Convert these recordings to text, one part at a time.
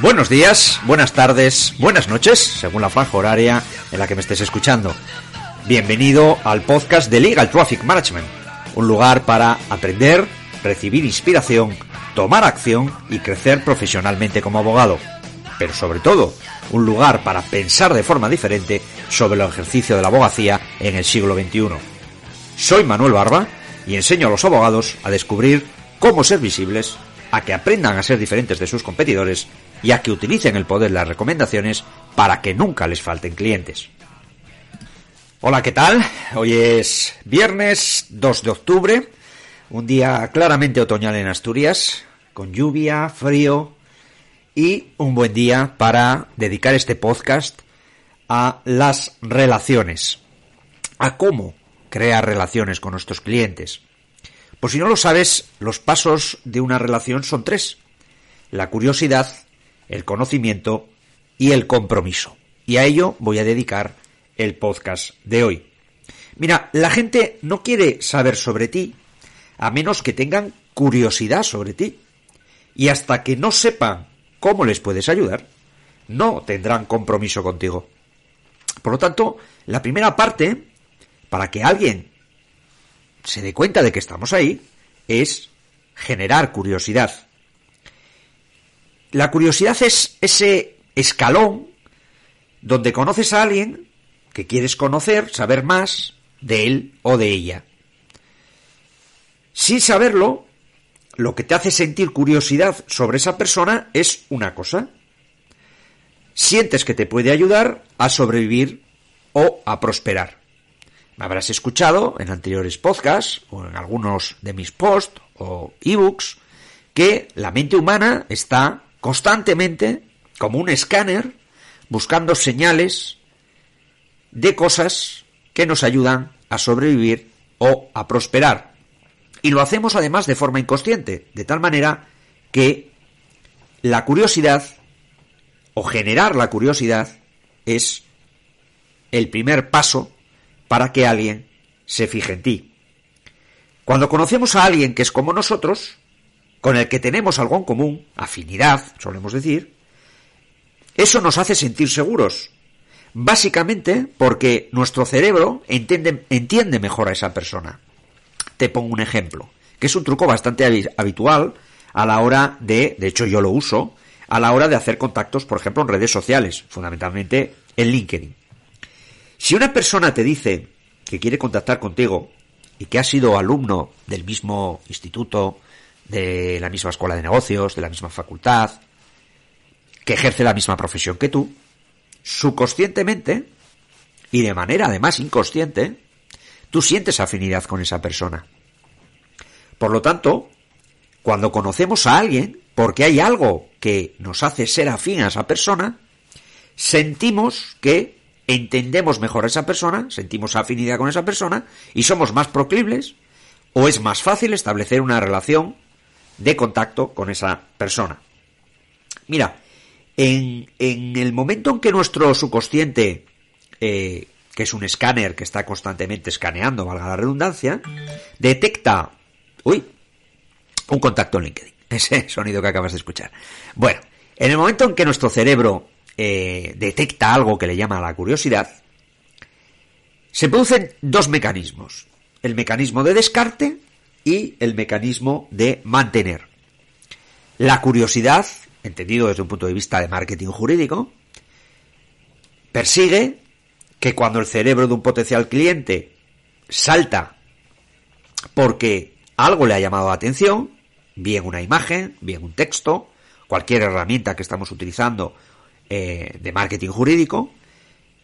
Buenos días, buenas tardes, buenas noches, según la franja horaria en la que me estés escuchando. Bienvenido al podcast de Legal Traffic Management, un lugar para aprender, recibir inspiración, tomar acción y crecer profesionalmente como abogado. Pero sobre todo, un lugar para pensar de forma diferente sobre el ejercicio de la abogacía en el siglo XXI. Soy Manuel Barba y enseño a los abogados a descubrir cómo ser visibles, a que aprendan a ser diferentes de sus competidores y a que utilicen el poder de las recomendaciones para que nunca les falten clientes. Hola, ¿qué tal? Hoy es viernes 2 de octubre, un día claramente otoñal en Asturias, con lluvia, frío y un buen día para dedicar este podcast a las relaciones, a cómo crear relaciones con nuestros clientes. Por si no lo sabes, los pasos de una relación son tres. La curiosidad, el conocimiento y el compromiso. Y a ello voy a dedicar el podcast de hoy. Mira, la gente no quiere saber sobre ti a menos que tengan curiosidad sobre ti. Y hasta que no sepan cómo les puedes ayudar, no tendrán compromiso contigo. Por lo tanto, la primera parte, para que alguien se dé cuenta de que estamos ahí, es generar curiosidad. La curiosidad es ese escalón donde conoces a alguien que quieres conocer, saber más de él o de ella. Sin saberlo, lo que te hace sentir curiosidad sobre esa persona es una cosa. Sientes que te puede ayudar a sobrevivir o a prosperar. Me habrás escuchado en anteriores podcasts o en algunos de mis posts o ebooks que la mente humana está constantemente, como un escáner, buscando señales de cosas que nos ayudan a sobrevivir o a prosperar. Y lo hacemos además de forma inconsciente, de tal manera que la curiosidad o generar la curiosidad es el primer paso para que alguien se fije en ti. Cuando conocemos a alguien que es como nosotros, con el que tenemos algo en común, afinidad, solemos decir, eso nos hace sentir seguros. Básicamente porque nuestro cerebro entiende, entiende mejor a esa persona. Te pongo un ejemplo, que es un truco bastante habitual a la hora de, de hecho yo lo uso, a la hora de hacer contactos, por ejemplo, en redes sociales, fundamentalmente en LinkedIn. Si una persona te dice que quiere contactar contigo y que ha sido alumno del mismo instituto, de la misma escuela de negocios, de la misma facultad, que ejerce la misma profesión que tú, subconscientemente y de manera además inconsciente, tú sientes afinidad con esa persona. Por lo tanto, cuando conocemos a alguien, porque hay algo que nos hace ser afín a esa persona, sentimos que entendemos mejor a esa persona, sentimos afinidad con esa persona y somos más proclibles o es más fácil establecer una relación de contacto con esa persona. Mira, en, el momento en que nuestro subconsciente, eh, que es un escáner que está constantemente escaneando, valga la redundancia, detecta, uy, un contacto en LinkedIn, ese sonido que acabas de escuchar. Bueno, en el momento en que nuestro cerebro eh, detecta algo que le llama la curiosidad, se producen dos mecanismos. El mecanismo de descarte y el mecanismo de mantener. La curiosidad, entendido desde un punto de vista de marketing jurídico, persigue que cuando el cerebro de un potencial cliente salta porque algo le ha llamado la atención, bien una imagen, bien un texto, cualquier herramienta que estamos utilizando eh, de marketing jurídico,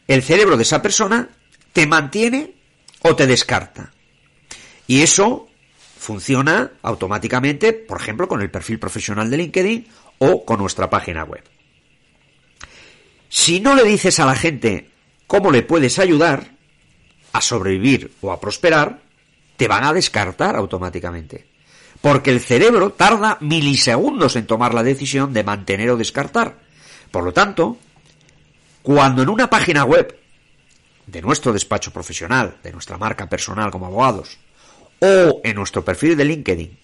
el cerebro de esa persona te mantiene o te descarta. Y eso funciona automáticamente, por ejemplo, con el perfil profesional de LinkedIn o con nuestra página web. Si no le dices a la gente cómo le puedes ayudar a sobrevivir o a prosperar, te van a descartar automáticamente. Porque el cerebro tarda milisegundos en tomar la decisión de mantener o descartar. Por lo tanto, cuando en una página web de nuestro despacho profesional, de nuestra marca personal como abogados, o en nuestro perfil de LinkedIn,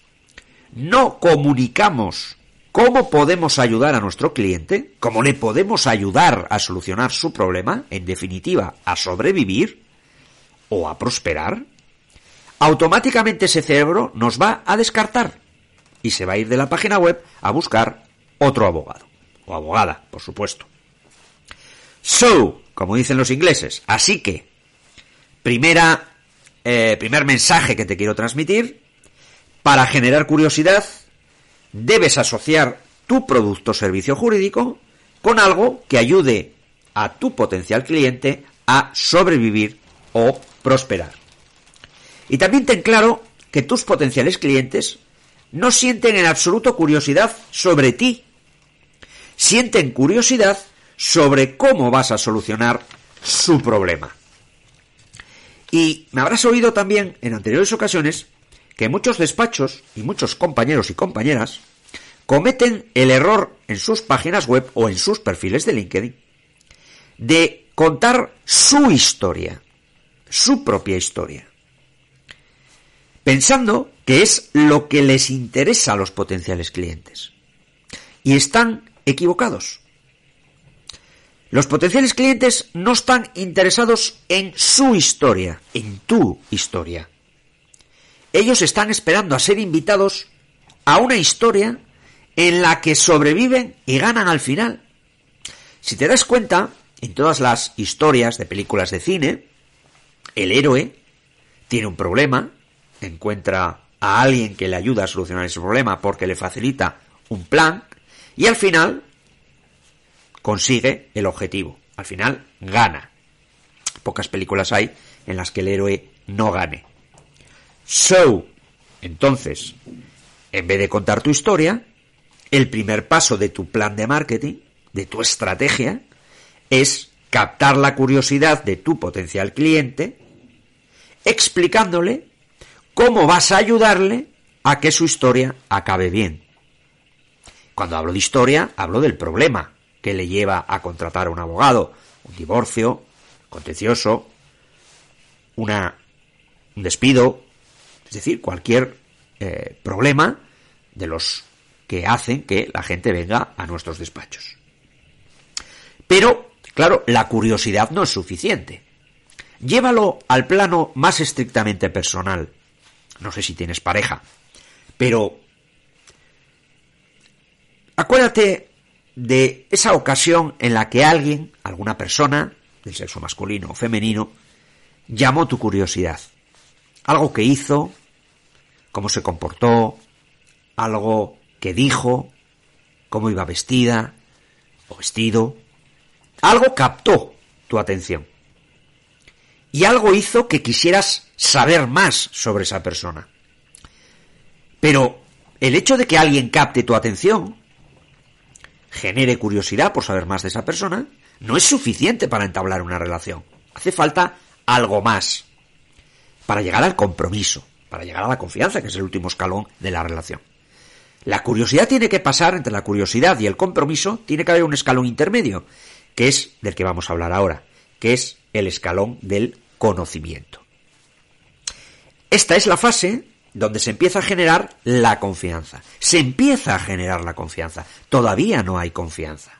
no comunicamos cómo podemos ayudar a nuestro cliente, cómo le podemos ayudar a solucionar su problema, en definitiva, a sobrevivir o a prosperar, automáticamente ese cerebro nos va a descartar y se va a ir de la página web a buscar otro abogado o abogada, por supuesto. So, como dicen los ingleses, así que, primera, eh, primer mensaje que te quiero transmitir, para generar curiosidad, debes asociar tu producto o servicio jurídico con algo que ayude a tu potencial cliente a sobrevivir o prosperar. Y también ten claro que tus potenciales clientes no sienten en absoluto curiosidad sobre ti. Sienten curiosidad sobre cómo vas a solucionar su problema. Y me habrás oído también en anteriores ocasiones que muchos despachos y muchos compañeros y compañeras cometen el error en sus páginas web o en sus perfiles de LinkedIn de contar su historia, su propia historia pensando que es lo que les interesa a los potenciales clientes. Y están equivocados. Los potenciales clientes no están interesados en su historia, en tu historia. Ellos están esperando a ser invitados a una historia en la que sobreviven y ganan al final. Si te das cuenta, en todas las historias de películas de cine, el héroe tiene un problema, encuentra a alguien que le ayuda a solucionar ese problema porque le facilita un plan y al final consigue el objetivo. Al final gana. Pocas películas hay en las que el héroe no gane. So, entonces, en vez de contar tu historia, el primer paso de tu plan de marketing, de tu estrategia, es captar la curiosidad de tu potencial cliente, explicándole cómo vas a ayudarle a que su historia acabe bien. Cuando hablo de historia, hablo del problema que le lleva a contratar a un abogado, un divorcio, contencioso, una, un despido, es decir, cualquier eh, problema de los que hacen que la gente venga a nuestros despachos. Pero, claro, la curiosidad no es suficiente. Llévalo al plano más estrictamente personal no sé si tienes pareja, pero acuérdate de esa ocasión en la que alguien, alguna persona, del sexo masculino o femenino, llamó tu curiosidad. Algo que hizo, cómo se comportó, algo que dijo, cómo iba vestida o vestido. Algo captó tu atención. Y algo hizo que quisieras saber más sobre esa persona. Pero el hecho de que alguien capte tu atención, genere curiosidad por saber más de esa persona, no es suficiente para entablar una relación. Hace falta algo más para llegar al compromiso, para llegar a la confianza, que es el último escalón de la relación. La curiosidad tiene que pasar entre la curiosidad y el compromiso, tiene que haber un escalón intermedio, que es del que vamos a hablar ahora, que es el escalón del conocimiento. Esta es la fase donde se empieza a generar la confianza. Se empieza a generar la confianza. Todavía no hay confianza.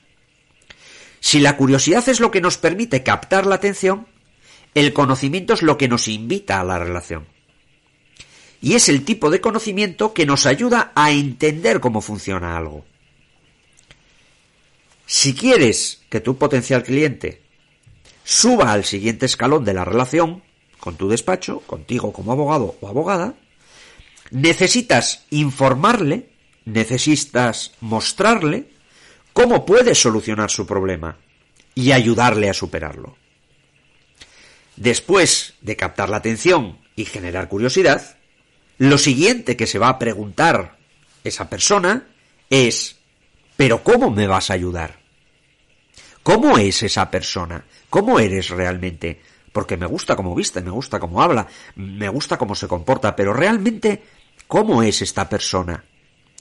Si la curiosidad es lo que nos permite captar la atención, el conocimiento es lo que nos invita a la relación. y es el tipo de conocimiento que nos ayuda a entender cómo funciona algo. Si quieres que tu potencial cliente suba al siguiente escalón de la relación con tu despacho, contigo como abogado o abogada, necesitas informarle, necesitas mostrarle cómo puedes solucionar su problema y ayudarle a superarlo. Después de captar la atención y generar curiosidad, lo siguiente que se va a preguntar esa persona es ¿pero cómo me vas a ayudar? ¿Cómo es esa persona? ¿Cómo eres realmente? Porque me gusta cómo viste, me gusta cómo habla, me gusta cómo se comporta, pero realmente, ¿cómo es esta persona?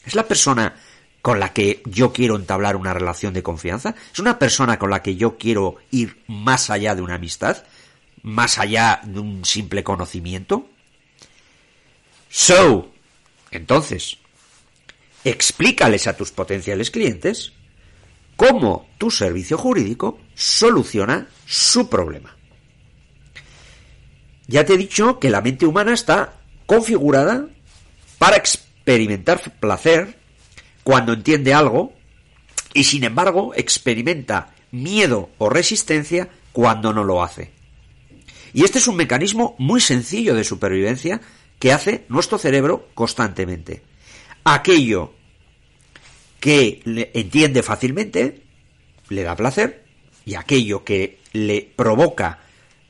¿Es la persona con la que yo quiero entablar una relación de confianza? ¿Es una persona con la que yo quiero ir más allá de una amistad? ¿Más allá de un simple conocimiento? So, entonces, explícales a tus potenciales clientes cómo tu servicio jurídico soluciona su problema. Ya te he dicho que la mente humana está configurada para experimentar placer cuando entiende algo y sin embargo experimenta miedo o resistencia cuando no lo hace. Y este es un mecanismo muy sencillo de supervivencia que hace nuestro cerebro constantemente. Aquello que entiende fácilmente le da placer y aquello que le provoca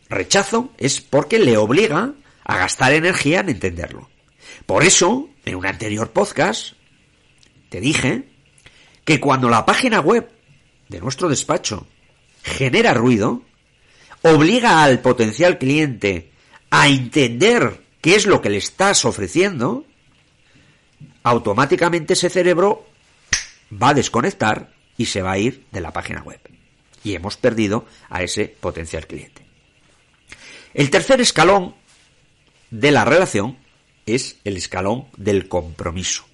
rechazo es porque le obliga a gastar energía en entenderlo. Por eso, en un anterior podcast, te dije que cuando la página web de nuestro despacho genera ruido, obliga al potencial cliente a entender qué es lo que le estás ofreciendo, automáticamente ese cerebro va a desconectar y se va a ir de la página web. Y hemos perdido a ese potencial cliente. El tercer escalón de la relación es el escalón del compromiso,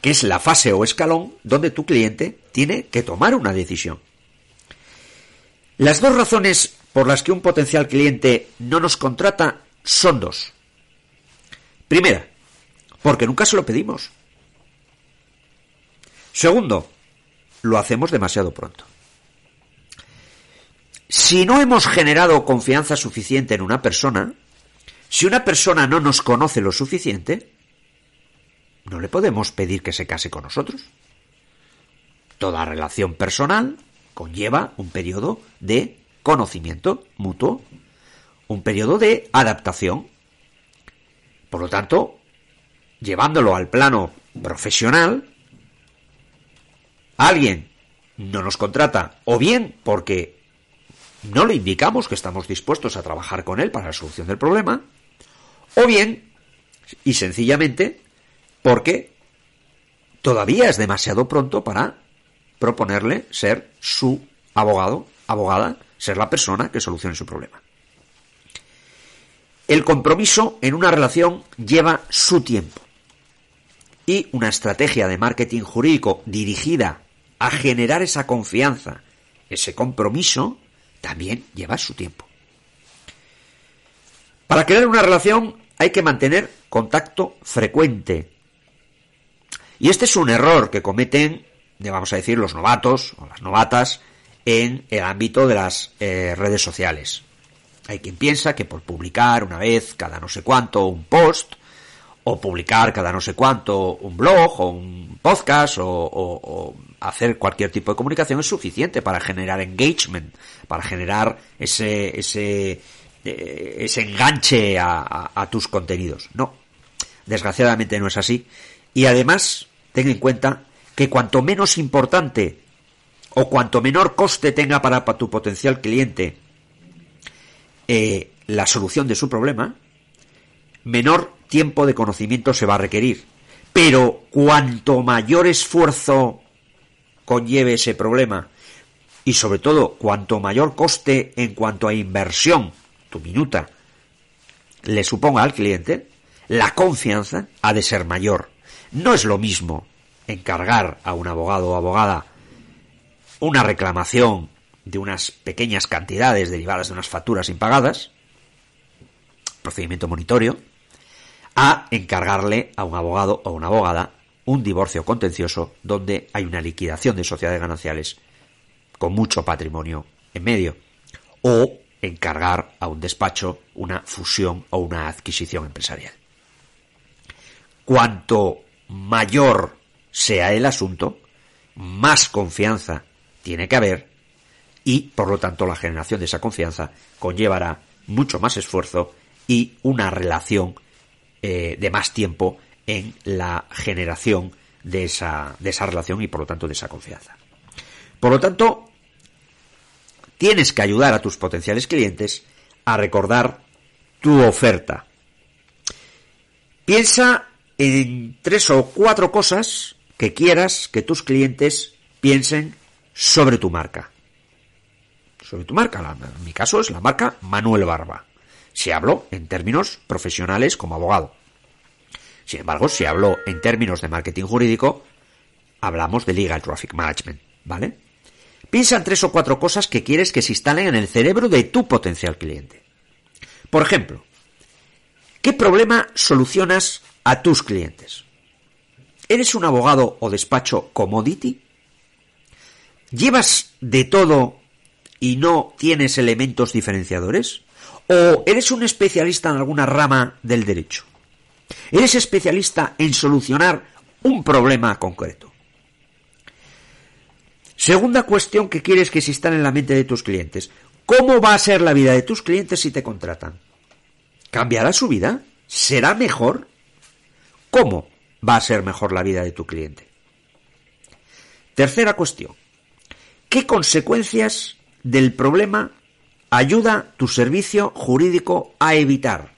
que es la fase o escalón donde tu cliente tiene que tomar una decisión. Las dos razones por las que un potencial cliente no nos contrata son dos. Primera, porque nunca se lo pedimos. Segundo, lo hacemos demasiado pronto. Si no hemos generado confianza suficiente en una persona, si una persona no nos conoce lo suficiente, no le podemos pedir que se case con nosotros. Toda relación personal conlleva un periodo de conocimiento mutuo, un periodo de adaptación. Por lo tanto, llevándolo al plano profesional, alguien no nos contrata o bien porque no le indicamos que estamos dispuestos a trabajar con él para la solución del problema, o bien, y sencillamente, porque todavía es demasiado pronto para proponerle ser su abogado, abogada, ser la persona que solucione su problema. El compromiso en una relación lleva su tiempo y una estrategia de marketing jurídico dirigida a generar esa confianza, ese compromiso, también lleva su tiempo. Para crear una relación hay que mantener contacto frecuente. Y este es un error que cometen, vamos a decir, los novatos o las novatas en el ámbito de las eh, redes sociales. Hay quien piensa que por publicar una vez cada no sé cuánto un post, o publicar cada no sé cuánto un blog o un podcast o hacer cualquier tipo de comunicación es suficiente para generar engagement, para generar ese, ese, eh, ese enganche a, tus contenidos. No, desgraciadamente no es así. Y además, ten en cuenta que cuanto menos importante o cuanto menor coste tenga para, tu potencial cliente eh, la solución de su problema, menor tiempo de conocimiento se va a requerir. Pero cuanto mayor esfuerzo conlleve ese problema y sobre todo cuanto mayor coste en cuanto a inversión, tu minuta, le suponga al cliente, la confianza ha de ser mayor. No es lo mismo encargar a un abogado o abogada una reclamación de unas pequeñas cantidades derivadas de unas facturas impagadas, procedimiento monitorio, a encargarle a un abogado o una abogada un divorcio contencioso donde hay una liquidación de sociedades gananciales con mucho patrimonio en medio o encargar a un despacho una fusión o una adquisición empresarial. Cuanto mayor sea el asunto, más confianza tiene que haber y, por lo tanto, la generación de esa confianza conllevará mucho más esfuerzo y una relación eh, de más tiempo en la generación de esa, de esa relación y, por lo tanto, de esa confianza. Por lo tanto, tienes que ayudar a tus potenciales clientes a recordar tu oferta. Piensa en tres o cuatro cosas que quieras que tus clientes piensen sobre tu marca. Sobre tu marca, en mi caso es la marca Manuel Barba. Si hablo en términos profesionales como abogado. Sin embargo, si hablo en términos de marketing jurídico, hablamos de Legal Traffic Management, ¿vale? Piensa en tres o cuatro cosas que quieres que se instalen en el cerebro de tu potencial cliente. Por ejemplo, ¿qué problema solucionas a tus clientes? ¿Eres un abogado o despacho commodity? ¿Llevas de todo y no tienes elementos diferenciadores? ¿O eres un especialista en alguna rama del derecho? ¿Eres especialista en solucionar un problema concreto? Segunda cuestión que quieres que se instale en la mente de tus clientes. ¿Cómo va a ser la vida de tus clientes si te contratan? ¿Cambiará su vida? ¿Será mejor? ¿Cómo va a ser mejor la vida de tu cliente? Tercera cuestión. ¿Qué consecuencias del problema ayuda tu servicio jurídico a evitar?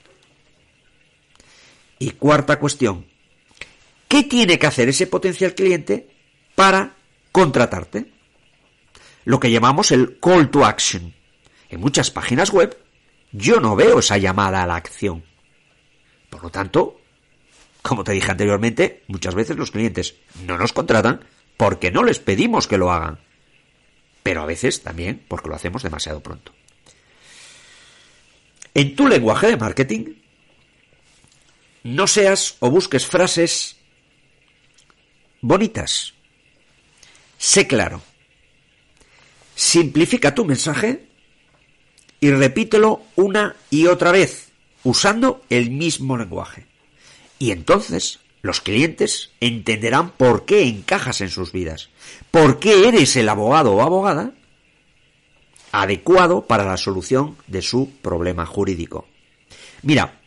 Y cuarta cuestión. ¿Qué tiene que hacer ese potencial cliente para contratarte? Lo que llamamos el call to action. En muchas páginas web yo no veo esa llamada a la acción. Por lo tanto, como te dije anteriormente, muchas veces los clientes no nos contratan porque no les pedimos que lo hagan. Pero a veces también porque lo hacemos demasiado pronto. En tu lenguaje de marketing, no seas o busques frases bonitas. Sé claro. Simplifica tu mensaje y repítelo una y otra vez, usando el mismo lenguaje. Y entonces los clientes entenderán por qué encajas en sus vidas, por qué eres el abogado o abogada adecuado para la solución de su problema jurídico. Mira,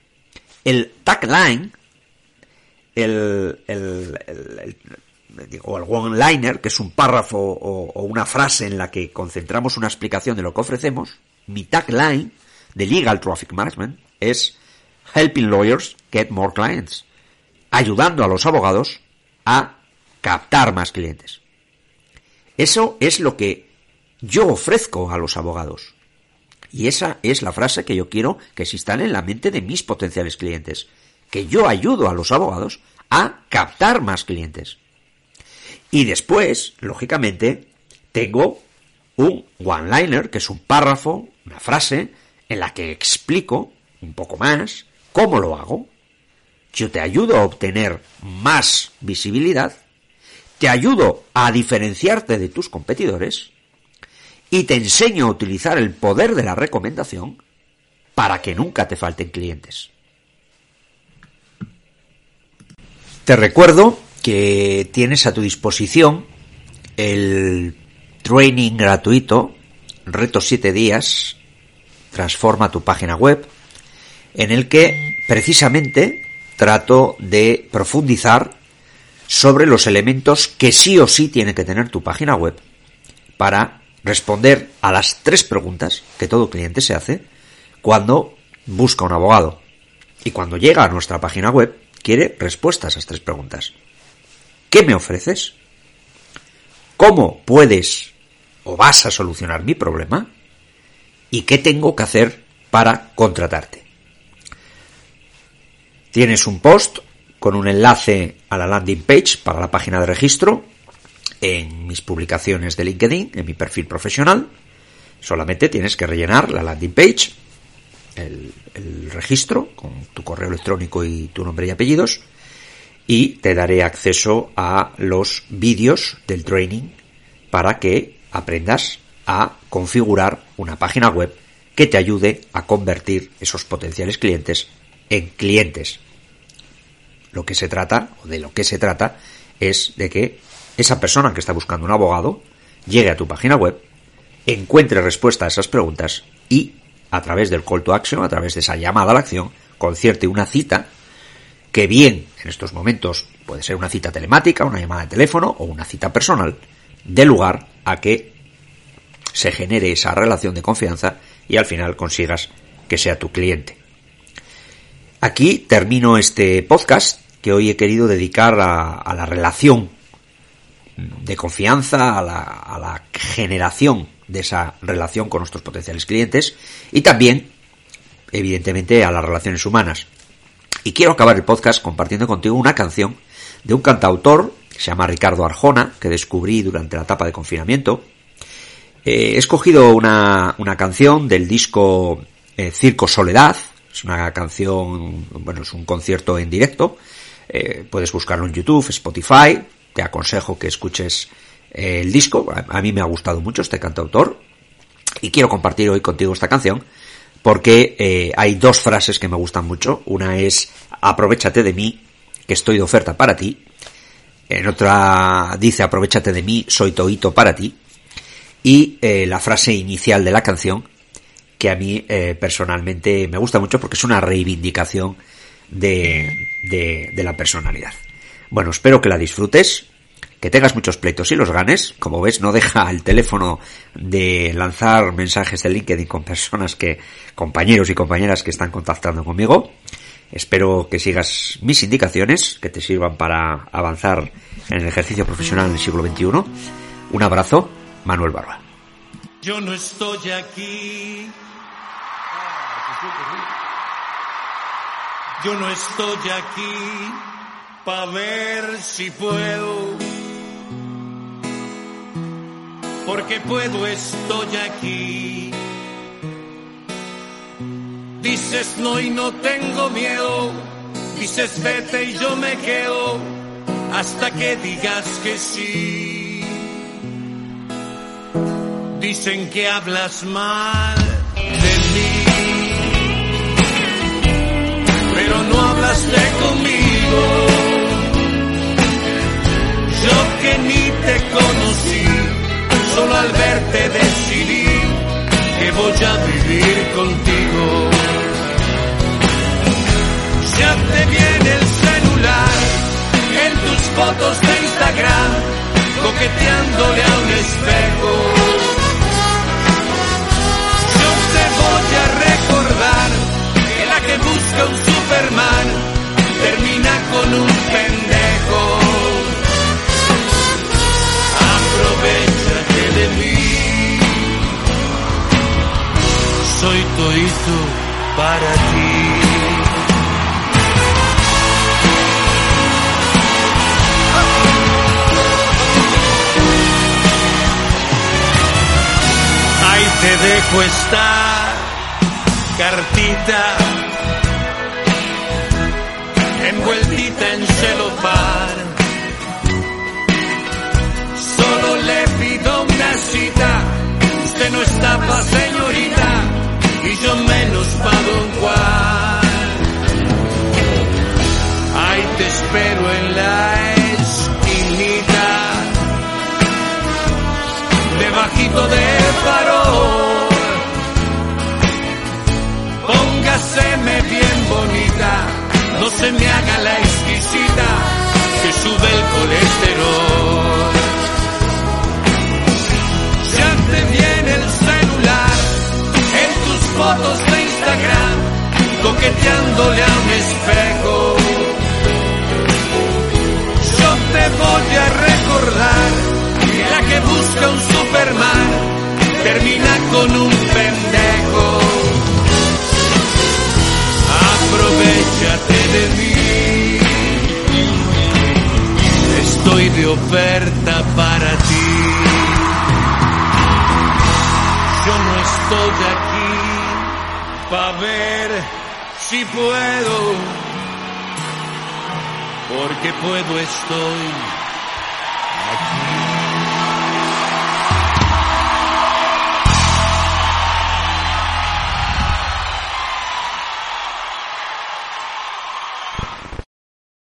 el tagline, el, el, o el one-liner, que es un párrafo o, una frase en la que concentramos una explicación de lo que ofrecemos, mi tagline de Legal Traffic Management es Helping Lawyers Get More Clients, ayudando a los abogados a captar más clientes. Eso es lo que yo ofrezco a los abogados. Y esa es la frase que yo quiero que se instale en la mente de mis potenciales clientes. Que yo ayudo a los abogados a captar más clientes. Y después, lógicamente, tengo un one-liner, que es un párrafo, una frase, en la que explico un poco más cómo lo hago. Yo te ayudo a obtener más visibilidad, te ayudo a diferenciarte de tus competidores y te enseño a utilizar el poder de la recomendación para que nunca te falten clientes. Te recuerdo que tienes a tu disposición el training gratuito, reto 7 días, transforma tu página web, en el que precisamente trato de profundizar sobre los elementos que sí o sí tiene que tener tu página web para responder a las tres preguntas que todo cliente se hace cuando busca un abogado y cuando llega a nuestra página web quiere respuestas a esas tres preguntas. ¿Qué me ofreces? ¿Cómo puedes o vas a solucionar mi problema? ¿Y qué tengo que hacer para contratarte? Tienes un post con un enlace a la landing page para la página de registro en mis publicaciones de LinkedIn, en mi perfil profesional. Solamente tienes que rellenar la landing page, el, registro con tu correo electrónico y tu nombre y apellidos y te daré acceso a los vídeos del training para que aprendas a configurar una página web que te ayude a convertir esos potenciales clientes en clientes. Lo que se trata, o de lo que se trata, es de que esa persona que está buscando un abogado llegue a tu página web, encuentre respuesta a esas preguntas y, a través del call to action, a través de esa llamada a la acción, concierte una cita que bien en estos momentos puede ser una cita telemática, una llamada de teléfono o una cita personal, dé lugar a que se genere esa relación de confianza y al final consigas que sea tu cliente. Aquí termino este podcast que hoy he querido dedicar a, la relación de confianza, a la, a la generación de esa relación con nuestros potenciales clientes y también, evidentemente, a las relaciones humanas. Y quiero acabar el podcast compartiendo contigo una canción de un cantautor que se llama Ricardo Arjona, que descubrí durante la etapa de confinamiento. Eh, he escogido una, canción del disco eh, Circo Soledad, es una canción, bueno, es un concierto en directo, eh, puedes buscarlo en YouTube, Spotify, te aconsejo que escuches el disco, a, mí me ha gustado mucho este cantautor, y quiero compartir hoy contigo esta canción, porque hay dos frases que me gustan mucho, una es aprovechate de mí, que estoy de oferta para ti, en otra dice aprovechate de mí, soy toito para ti. Y eh, la frase inicial de la canción, que a mí eh, personalmente me gusta mucho porque es una reivindicación de, la personalidad. Bueno, espero que la disfrutes, que tengas muchos pleitos y los ganes. Como ves, no deja el teléfono de lanzar mensajes de LinkedIn con personas que, compañeros y compañeras que están contactando conmigo. Espero que sigas mis indicaciones, que te sirvan para avanzar en el ejercicio profesional en el siglo XXI. Un abrazo, Manuel Barba. Yo no estoy aquí. Yo no estoy aquí para ver si puedo. Porque puedo, estoy aquí Dices no y no tengo miedo. Dices vete y yo me quedo hasta que digas que sí. Dicen que hablas mal de mí, pero no hablaste conmigo. Yo que ni te conocí, solo al verte decidí que voy a vivir contigo ya te viene el celular en tus fotos de Instagram, coqueteándole a un espejo. Toito para ti. te dejo esta cartita envueltita en celofán. Solo le pido una cita, usted no está señorita yo menos pa' don Juan. Ahí te espero en la esquinita, debajito del farol. Póngaseme bien bonita, no se me haga la exquisita que sube el colesterol. Fotos de Instagram, coqueteándole a un espejo. Yo te voy a recordar la que busca un Superman termina con un pendejo. Aprovechate de mí. Estoy de oferta para ti. Yo no estoy aquí para ver si puedo, porque puedo estoy.